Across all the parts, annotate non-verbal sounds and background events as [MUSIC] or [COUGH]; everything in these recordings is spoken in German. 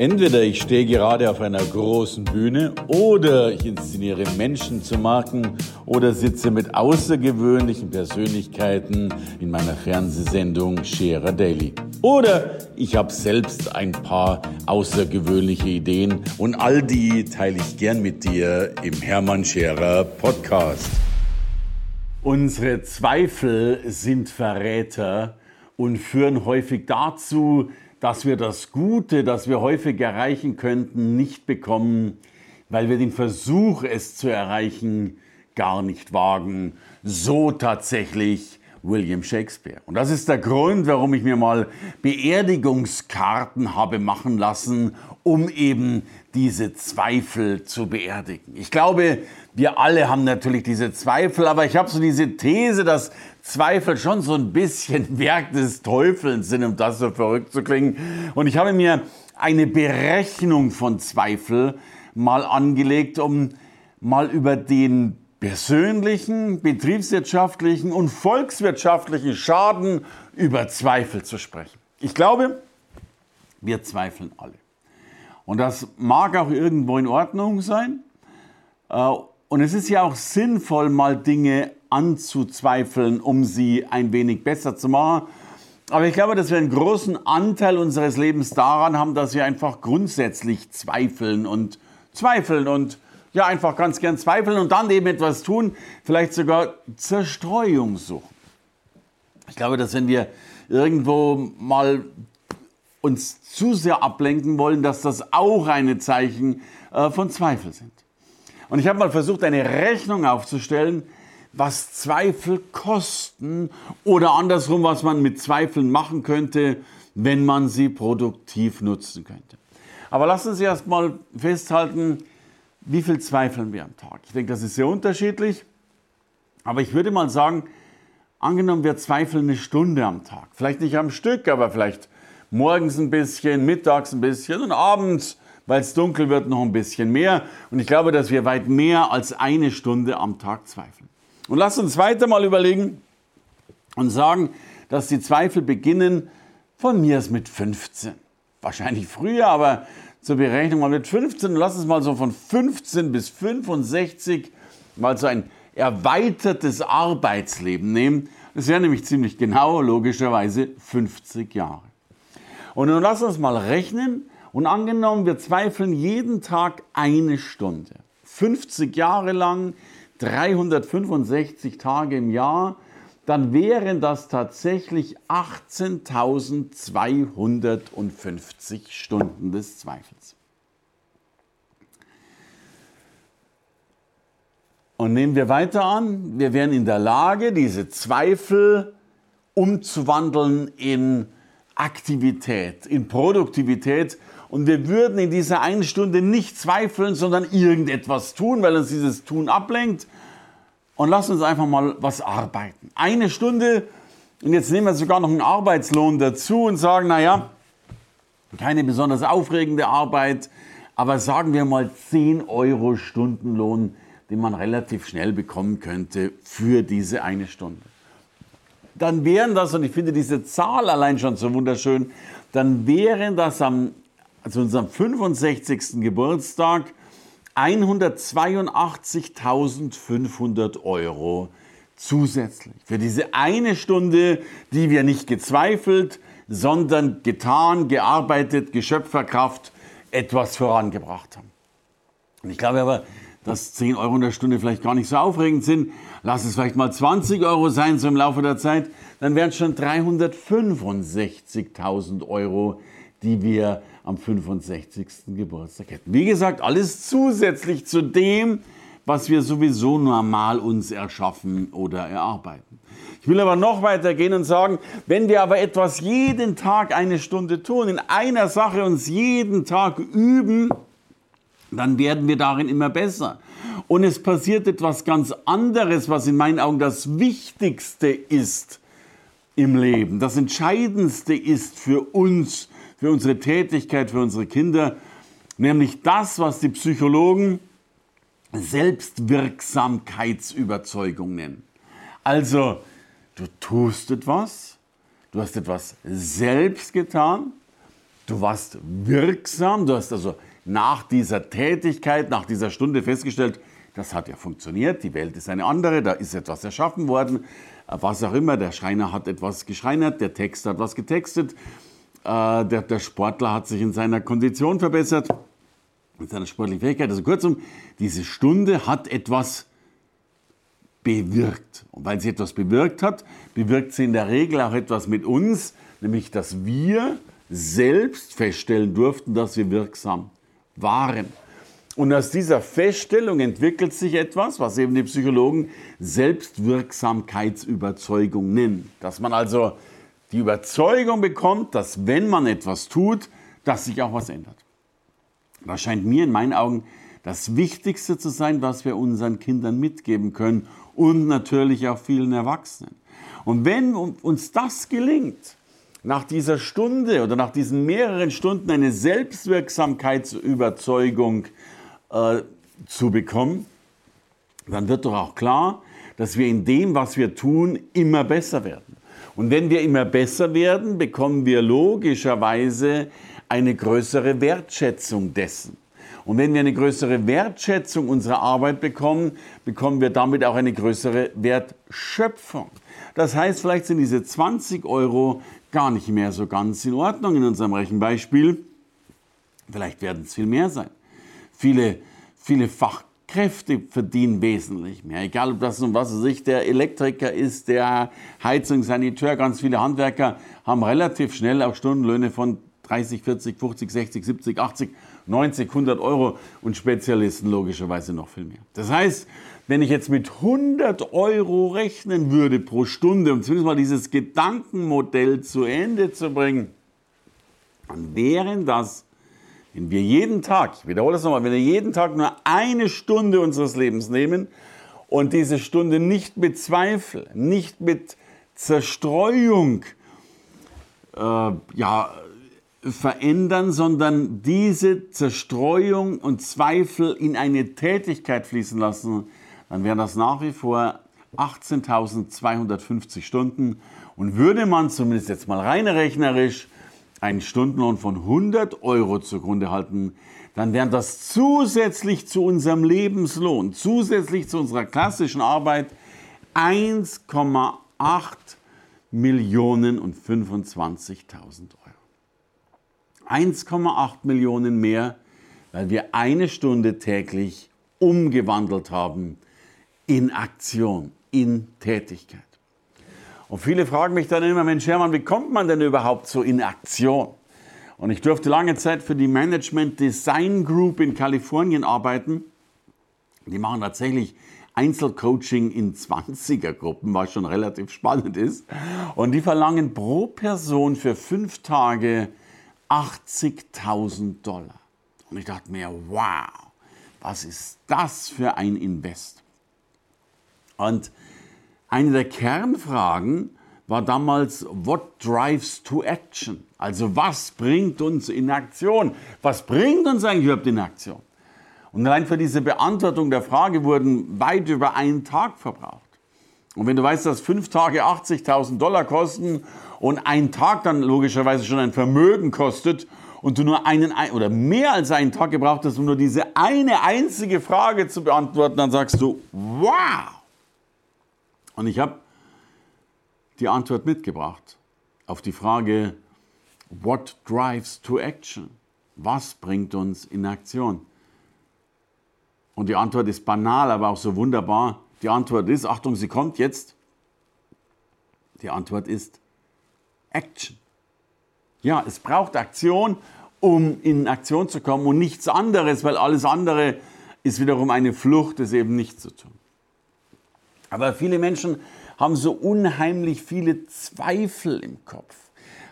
Entweder ich stehe gerade auf einer großen Bühne oder ich inszeniere Menschen zu Marken oder sitze mit außergewöhnlichen Persönlichkeiten in meiner Fernsehsendung Scherer Daily. Oder ich habe selbst ein paar außergewöhnliche Ideen und all die teile ich gern mit dir im Hermann Scherer Podcast. Unsere Zweifel sind Verräter und führen häufig dazu, dass wir das Gute, das wir häufig erreichen könnten, nicht bekommen, weil wir den Versuch, es zu erreichen, gar nicht wagen. So tatsächlich William Shakespeare. Und das ist der Grund, warum ich mir mal Beerdigungskarten habe machen lassen, um eben diese Zweifel zu beerdigen. Ich glaube, wir alle haben natürlich diese Zweifel, aber ich habe so diese These, dass Zweifel schon so ein bisschen [LAUGHS] Werk des Teufels sind, um das so verrückt zu klingen. Und ich habe mir eine Berechnung von Zweifel mal angelegt, um mal über den persönlichen, betriebswirtschaftlichen und volkswirtschaftlichen Schaden über Zweifel zu sprechen. Ich glaube, wir zweifeln alle. Und das mag auch irgendwo in Ordnung sein. Äh, und es ist ja auch sinnvoll, mal Dinge anzuzweifeln, um sie ein wenig besser zu machen. Aber ich glaube, dass wir einen großen Anteil unseres Lebens daran haben, dass wir einfach grundsätzlich zweifeln und zweifeln und ja, einfach ganz gern zweifeln und dann eben etwas tun, vielleicht sogar Zerstreuung suchen. Ich glaube, dass wenn wir irgendwo mal uns zu sehr ablenken wollen, dass das auch eine Zeichen äh, von Zweifel sind. Und ich habe mal versucht, eine Rechnung aufzustellen, was Zweifel kosten oder andersrum, was man mit Zweifeln machen könnte, wenn man sie produktiv nutzen könnte. Aber lassen Sie erst mal festhalten, wie viel zweifeln wir am Tag. Ich denke, das ist sehr unterschiedlich. Aber ich würde mal sagen, angenommen, wir zweifeln eine Stunde am Tag. Vielleicht nicht am Stück, aber vielleicht morgens ein bisschen, mittags ein bisschen und abends weil es dunkel wird, noch ein bisschen mehr. Und ich glaube, dass wir weit mehr als eine Stunde am Tag zweifeln. Und lasst uns weiter mal überlegen und sagen, dass die Zweifel beginnen von mir ist mit 15. Wahrscheinlich früher, aber zur Berechnung mal mit 15. Und lass uns mal so von 15 bis 65 mal so ein erweitertes Arbeitsleben nehmen. Das wäre nämlich ziemlich genau, logischerweise 50 Jahre. Und nun lass uns mal rechnen, und angenommen, wir zweifeln jeden Tag eine Stunde, 50 Jahre lang, 365 Tage im Jahr, dann wären das tatsächlich 18.250 Stunden des Zweifels. Und nehmen wir weiter an, wir wären in der Lage, diese Zweifel umzuwandeln in Aktivität, in Produktivität und wir würden in dieser einen Stunde nicht zweifeln, sondern irgendetwas tun, weil uns dieses Tun ablenkt. Und lass uns einfach mal was arbeiten. Eine Stunde, und jetzt nehmen wir sogar noch einen Arbeitslohn dazu und sagen, naja, keine besonders aufregende Arbeit, aber sagen wir mal 10 Euro Stundenlohn, den man relativ schnell bekommen könnte für diese eine Stunde. Dann wären das, und ich finde diese Zahl allein schon so wunderschön, dann wären das am also unserem 65. Geburtstag, 182.500 Euro zusätzlich. Für diese eine Stunde, die wir nicht gezweifelt, sondern getan, gearbeitet, Geschöpferkraft etwas vorangebracht haben. Und ich glaube aber, dass 10 Euro in der Stunde vielleicht gar nicht so aufregend sind. Lass es vielleicht mal 20 Euro sein, so im Laufe der Zeit. Dann wären es schon 365.000 Euro, die wir am 65. Geburtstag hätten. Wie gesagt, alles zusätzlich zu dem, was wir sowieso normal uns erschaffen oder erarbeiten. Ich will aber noch weiter gehen und sagen, wenn wir aber etwas jeden Tag eine Stunde tun, in einer Sache uns jeden Tag üben, dann werden wir darin immer besser. Und es passiert etwas ganz anderes, was in meinen Augen das Wichtigste ist im Leben, das Entscheidendste ist für uns für unsere Tätigkeit, für unsere Kinder, nämlich das, was die Psychologen Selbstwirksamkeitsüberzeugung nennen. Also, du tust etwas, du hast etwas selbst getan, Du warst wirksam, du hast also nach dieser Tätigkeit, nach dieser Stunde festgestellt, das hat ja funktioniert, die Welt ist eine andere, da ist etwas erschaffen worden, was auch immer, der Schreiner hat etwas geschreinert, der Texter hat was getextet, äh, der, der Sportler hat sich in seiner Kondition verbessert, in seiner sportlichen Fähigkeit. Also kurzum, diese Stunde hat etwas bewirkt. Und weil sie etwas bewirkt hat, bewirkt sie in der Regel auch etwas mit uns, nämlich dass wir selbst feststellen durften, dass wir wirksam waren. Und aus dieser Feststellung entwickelt sich etwas, was eben die Psychologen Selbstwirksamkeitsüberzeugung nennen. Dass man also die Überzeugung bekommt, dass wenn man etwas tut, dass sich auch was ändert. Das scheint mir in meinen Augen das Wichtigste zu sein, was wir unseren Kindern mitgeben können und natürlich auch vielen Erwachsenen. Und wenn uns das gelingt, nach dieser Stunde oder nach diesen mehreren Stunden eine Selbstwirksamkeitsüberzeugung äh, zu bekommen, dann wird doch auch klar, dass wir in dem, was wir tun, immer besser werden. Und wenn wir immer besser werden, bekommen wir logischerweise eine größere Wertschätzung dessen. Und wenn wir eine größere Wertschätzung unserer Arbeit bekommen, bekommen wir damit auch eine größere Wertschöpfung. Das heißt, vielleicht sind diese 20 Euro gar nicht mehr so ganz in Ordnung in unserem Rechenbeispiel. Vielleicht werden es viel mehr sein. Viele, viele Fachkräfte verdienen wesentlich mehr. Egal, ob das um was sich der Elektriker ist, der Heizungssaniteur, ganz viele Handwerker haben relativ schnell auch Stundenlöhne von 30, 40, 50, 60, 70, 80, 90, 100 Euro und Spezialisten logischerweise noch viel mehr. Das heißt, wenn ich jetzt mit 100 Euro rechnen würde pro Stunde, um zumindest mal dieses Gedankenmodell zu Ende zu bringen, dann wären das, wenn wir jeden Tag, ich wiederhole das nochmal, wenn wir jeden Tag nur eine Stunde unseres Lebens nehmen und diese Stunde nicht mit Zweifel, nicht mit Zerstreuung, äh, ja, verändern, sondern diese Zerstreuung und Zweifel in eine Tätigkeit fließen lassen, dann wären das nach wie vor 18.250 Stunden. Und würde man zumindest jetzt mal rein rechnerisch einen Stundenlohn von 100 Euro zugrunde halten, dann wären das zusätzlich zu unserem Lebenslohn, zusätzlich zu unserer klassischen Arbeit 1,8 Millionen und 25.000 Euro. 1,8 Millionen mehr, weil wir eine Stunde täglich umgewandelt haben in Aktion, in Tätigkeit. Und viele fragen mich dann immer, Mensch Hermann, wie kommt man denn überhaupt so in Aktion? Und ich durfte lange Zeit für die Management Design Group in Kalifornien arbeiten. Die machen tatsächlich Einzelcoaching in 20er-Gruppen, was schon relativ spannend ist. Und die verlangen pro Person für fünf Tage 80.000 Dollar. Und ich dachte mir, wow, was ist das für ein Invest? Und eine der Kernfragen war damals, what drives to action? Also was bringt uns in Aktion? Was bringt uns eigentlich überhaupt in Aktion? Und allein für diese Beantwortung der Frage wurden weit über einen Tag verbraucht. Und wenn du weißt, dass fünf Tage 80.000 Dollar kosten und ein Tag dann logischerweise schon ein Vermögen kostet und du nur einen oder mehr als einen Tag gebraucht hast, um nur diese eine einzige Frage zu beantworten, dann sagst du, wow! Und ich habe die Antwort mitgebracht auf die Frage, what drives to action? Was bringt uns in Aktion? Und die Antwort ist banal, aber auch so wunderbar. Die Antwort ist, Achtung, sie kommt jetzt. Die Antwort ist Action. Ja, es braucht Aktion, um in Aktion zu kommen und nichts anderes, weil alles andere ist wiederum eine Flucht, es eben nicht zu tun. Aber viele Menschen haben so unheimlich viele Zweifel im Kopf,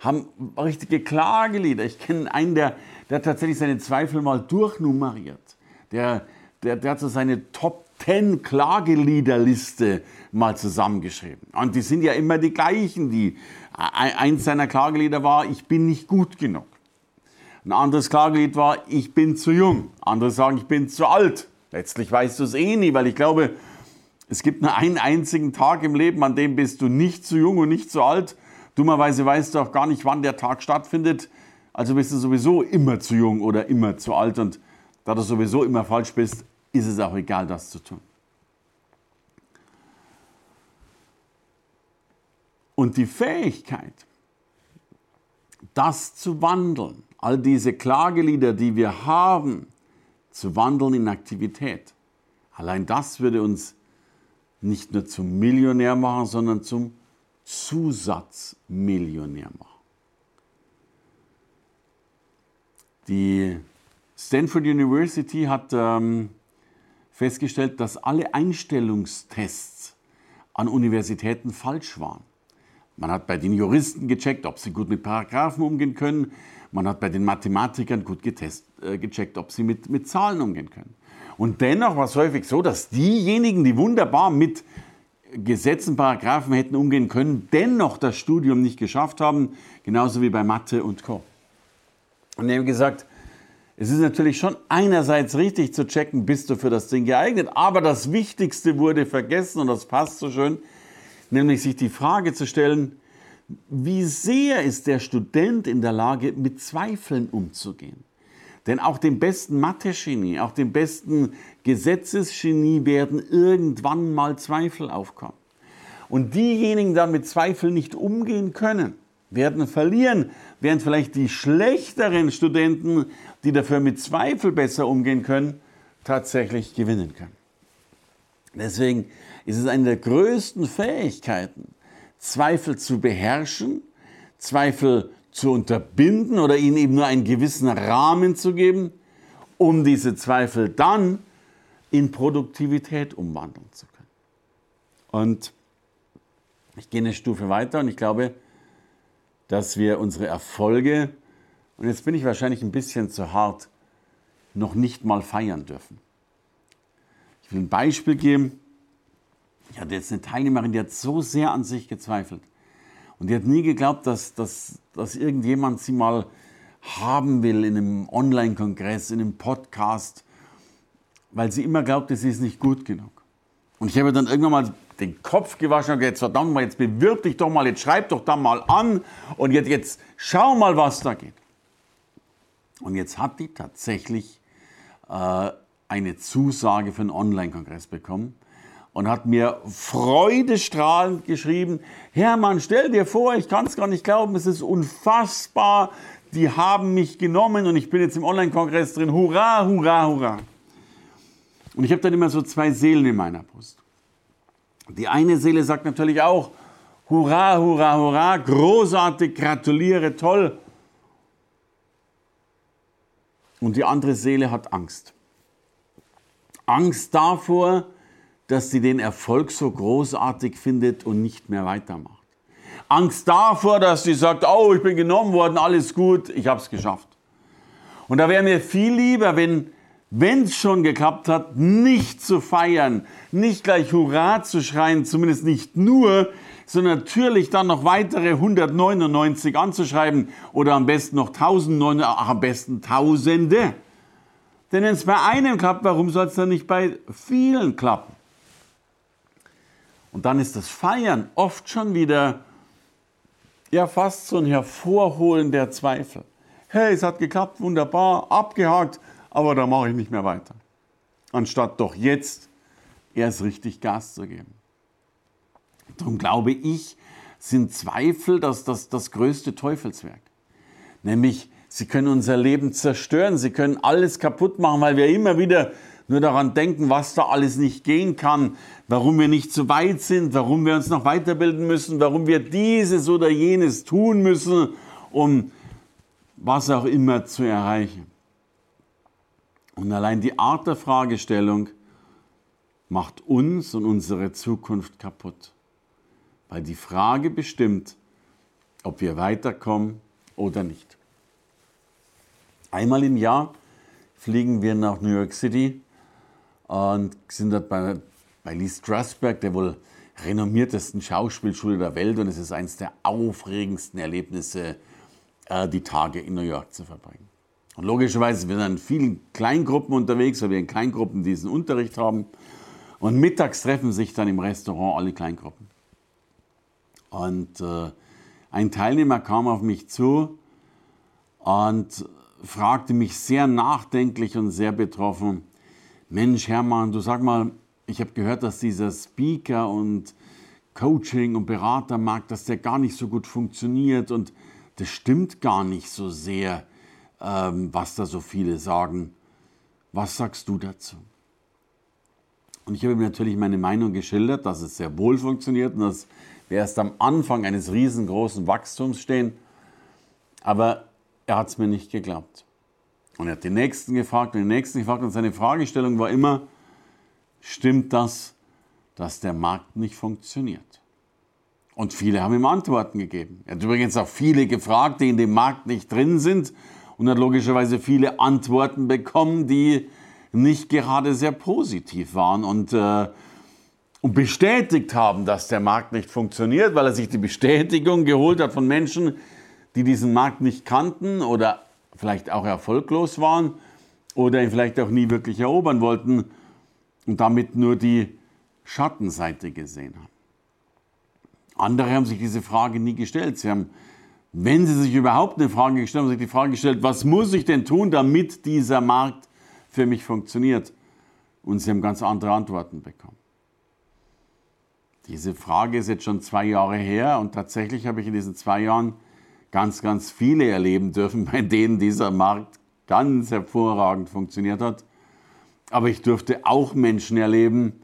haben richtige Klagelieder. Ich kenne einen, der, der tatsächlich seine Zweifel mal durchnummeriert. Der, der, der hat so seine Top 10 Klageliederliste mal zusammengeschrieben. Und die sind ja immer die gleichen. Die, eins seiner Klagelieder war, ich bin nicht gut genug. Ein anderes Klagelied war, ich bin zu jung. Andere sagen, ich bin zu alt. Letztlich weißt du es eh nie, weil ich glaube, es gibt nur einen einzigen Tag im Leben, an dem bist du nicht zu jung und nicht zu alt. Dummerweise weißt du auch gar nicht, wann der Tag stattfindet. also bist du sowieso immer zu jung oder immer zu alt und da du sowieso immer falsch bist, ist es auch egal, das zu tun. Und die Fähigkeit, das zu wandeln, all diese Klagelieder, die wir haben, zu wandeln in Aktivität, allein das würde uns nicht nur zum Millionär machen, sondern zum Zusatzmillionär machen. Die Stanford University hat ähm, festgestellt, dass alle Einstellungstests an Universitäten falsch waren. Man hat bei den Juristen gecheckt, ob sie gut mit Paragraphen umgehen können. Man hat bei den Mathematikern gut getest, äh, gecheckt, ob sie mit, mit Zahlen umgehen können. Und dennoch war es häufig so, dass diejenigen, die wunderbar mit Gesetzen, Paragraphen hätten umgehen können, dennoch das Studium nicht geschafft haben, genauso wie bei Mathe und Co. Und er hat gesagt, es ist natürlich schon einerseits richtig zu checken, bist du für das Ding geeignet, aber das Wichtigste wurde vergessen und das passt so schön, nämlich sich die Frage zu stellen, wie sehr ist der Student in der Lage, mit Zweifeln umzugehen? Denn auch dem besten Mathe-Genie, auch dem besten Gesetzesgenie werden irgendwann mal Zweifel aufkommen. Und diejenigen, die dann mit Zweifeln nicht umgehen können, werden verlieren, während vielleicht die schlechteren Studenten, die dafür mit Zweifel besser umgehen können, tatsächlich gewinnen können. Deswegen ist es eine der größten Fähigkeiten, Zweifel zu beherrschen, Zweifel zu unterbinden oder ihnen eben nur einen gewissen Rahmen zu geben, um diese Zweifel dann in Produktivität umwandeln zu können. Und ich gehe eine Stufe weiter und ich glaube, dass wir unsere Erfolge, und jetzt bin ich wahrscheinlich ein bisschen zu hart, noch nicht mal feiern dürfen. Ich will ein Beispiel geben. Ich hatte jetzt eine Teilnehmerin, die hat so sehr an sich gezweifelt. Und die hat nie geglaubt, dass, dass, dass irgendjemand sie mal haben will in einem Online-Kongress, in einem Podcast, weil sie immer glaubte, sie ist nicht gut genug. Und ich habe dann irgendwann mal den Kopf gewaschen und gesagt, verdammt mal, jetzt bewirb dich doch mal, jetzt schreib doch da mal an und jetzt, jetzt schau mal, was da geht. Und jetzt hat die tatsächlich äh, eine Zusage für einen Online-Kongress bekommen und hat mir freudestrahlend geschrieben, Hermann, stell dir vor, ich kann es gar nicht glauben, es ist unfassbar, die haben mich genommen und ich bin jetzt im Online-Kongress drin, hurra, hurra, hurra. Und ich habe dann immer so zwei Seelen in meiner Brust. Die eine Seele sagt natürlich auch, hurra, hurra, hurra, großartig, gratuliere, toll. Und die andere Seele hat Angst. Angst davor, dass sie den Erfolg so großartig findet und nicht mehr weitermacht. Angst davor, dass sie sagt, oh, ich bin genommen worden, alles gut, ich habe es geschafft. Und da wäre mir viel lieber, wenn wenn es schon geklappt hat, nicht zu feiern, nicht gleich Hurra zu schreien, zumindest nicht nur, sondern natürlich dann noch weitere 199 anzuschreiben oder am besten noch 1009, ach, am besten Tausende. Denn wenn es bei einem klappt, warum soll es dann nicht bei vielen klappen? Und dann ist das Feiern oft schon wieder ja fast so ein Hervorholen der Zweifel. Hey, es hat geklappt, wunderbar, abgehakt, aber da mache ich nicht mehr weiter. Anstatt doch jetzt erst richtig Gas zu geben. Darum glaube ich, sind Zweifel das, das, das größte Teufelswerk. Nämlich, sie können unser Leben zerstören, sie können alles kaputt machen, weil wir immer wieder nur daran denken, was da alles nicht gehen kann, warum wir nicht so weit sind, warum wir uns noch weiterbilden müssen, warum wir dieses oder jenes tun müssen, um was auch immer zu erreichen. Und allein die Art der Fragestellung macht uns und unsere Zukunft kaputt. Weil die Frage bestimmt, ob wir weiterkommen oder nicht. Einmal im Jahr fliegen wir nach New York City und sind dort bei, bei Lee Strasberg, der wohl renommiertesten Schauspielschule der Welt. Und es ist eines der aufregendsten Erlebnisse, äh, die Tage in New York zu verbringen. Und logischerweise sind wir dann in vielen Kleingruppen unterwegs, weil wir in Kleingruppen diesen Unterricht haben. Und mittags treffen sich dann im Restaurant alle Kleingruppen. Und äh, ein Teilnehmer kam auf mich zu und fragte mich sehr nachdenklich und sehr betroffen, Mensch Hermann, du sag mal, ich habe gehört, dass dieser Speaker und Coaching und Beratermarkt, dass der gar nicht so gut funktioniert und das stimmt gar nicht so sehr, was da so viele sagen. Was sagst du dazu? Und ich habe ihm natürlich meine Meinung geschildert, dass es sehr wohl funktioniert und dass wir erst am Anfang eines riesengroßen Wachstums stehen. Aber er hat es mir nicht geglaubt. Und er hat den Nächsten gefragt und den Nächsten gefragt und seine Fragestellung war immer, stimmt das, dass der Markt nicht funktioniert? Und viele haben ihm Antworten gegeben. Er hat übrigens auch viele gefragt, die in dem Markt nicht drin sind und hat logischerweise viele Antworten bekommen, die nicht gerade sehr positiv waren und, äh, und bestätigt haben, dass der Markt nicht funktioniert, weil er sich die Bestätigung geholt hat von Menschen, die diesen Markt nicht kannten oder vielleicht auch erfolglos waren oder ihn vielleicht auch nie wirklich erobern wollten und damit nur die Schattenseite gesehen haben. Andere haben sich diese Frage nie gestellt. Sie haben, wenn sie sich überhaupt eine Frage gestellt haben, sich die Frage gestellt, was muss ich denn tun, damit dieser Markt für mich funktioniert? Und sie haben ganz andere Antworten bekommen. Diese Frage ist jetzt schon zwei Jahre her und tatsächlich habe ich in diesen zwei Jahren ganz, ganz viele erleben dürfen, [LAUGHS] bei denen dieser Markt ganz hervorragend funktioniert hat. Aber ich durfte auch Menschen erleben,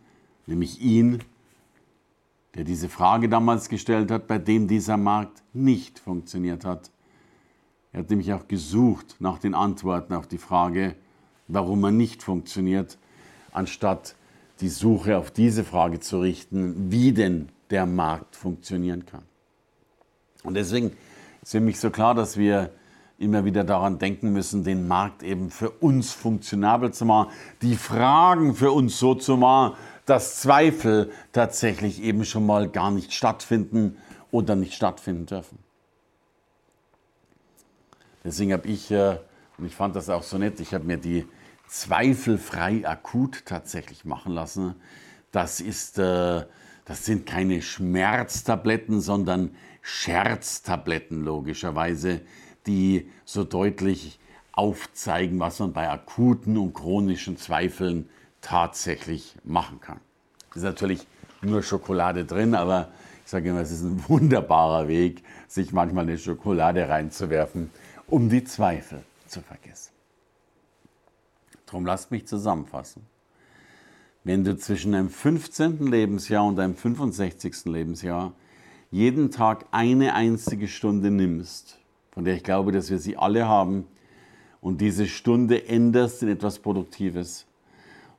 nämlich ihn, der diese Frage damals gestellt hat, bei dem dieser Markt nicht funktioniert hat. Er hat nämlich auch gesucht nach den Antworten auf die Frage, warum er nicht funktioniert, anstatt die Suche auf diese Frage zu richten, wie denn der Markt funktionieren kann. Und deswegen ist für mich so klar, dass wir immer wieder daran denken müssen, den Markt eben für uns funktionabel zu machen, die Fragen für uns so zu machen, dass Zweifel tatsächlich eben schon mal gar nicht stattfinden oder nicht stattfinden dürfen. Deswegen habe ich, äh, und ich fand das auch so nett, ich habe mir die zweifelfrei akut tatsächlich machen lassen. Das, ist, äh, das sind keine Schmerztabletten, sondern Scherztabletten logischerweise, die so deutlich aufzeigen, was man bei akuten und chronischen Zweifeln tatsächlich machen kann. Es ist natürlich nur Schokolade drin, aber ich sage immer, es ist ein wunderbarer Weg, sich manchmal eine Schokolade reinzuwerfen, um die Zweifel zu vergessen. Darum lasst mich zusammenfassen. Wenn du zwischen deinem 15. Lebensjahr und deinem 65. Lebensjahr jeden Tag eine einzige Stunde nimmst, von der ich glaube, dass wir sie alle haben, und diese Stunde änderst in etwas Produktives,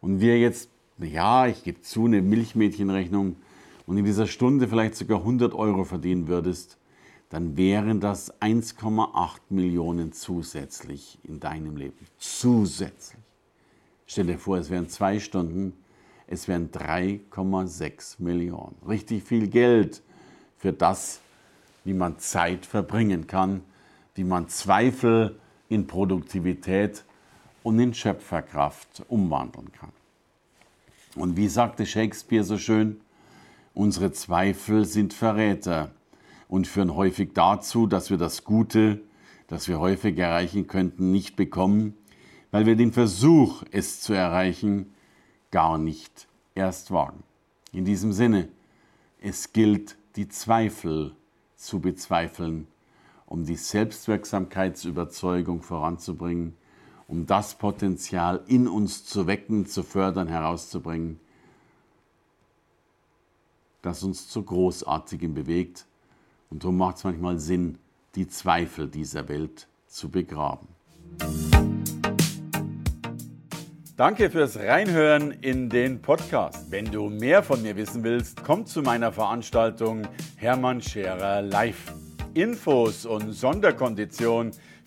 und wir jetzt, ja, ich gebe zu, eine Milchmädchenrechnung und in dieser Stunde vielleicht sogar 100 Euro verdienen würdest, dann wären das 1,8 Millionen zusätzlich in deinem Leben. Zusätzlich. Stell dir vor, es wären zwei Stunden, es wären 3,6 Millionen. Richtig viel Geld für das, wie man Zeit verbringen kann, wie man Zweifel in Produktivität und in Schöpferkraft umwandeln kann. Und wie sagte Shakespeare so schön, unsere Zweifel sind Verräter und führen häufig dazu, dass wir das Gute, das wir häufig erreichen könnten, nicht bekommen, weil wir den Versuch, es zu erreichen, gar nicht erst wagen. In diesem Sinne, es gilt, die Zweifel zu bezweifeln, um die Selbstwirksamkeitsüberzeugung voranzubringen um das Potenzial in uns zu wecken, zu fördern, herauszubringen, das uns zu Großartigem bewegt. Und darum macht es manchmal Sinn, die Zweifel dieser Welt zu begraben. Danke fürs Reinhören in den Podcast. Wenn du mehr von mir wissen willst, komm zu meiner Veranstaltung Hermann Scherer Live. Infos und Sonderkonditionen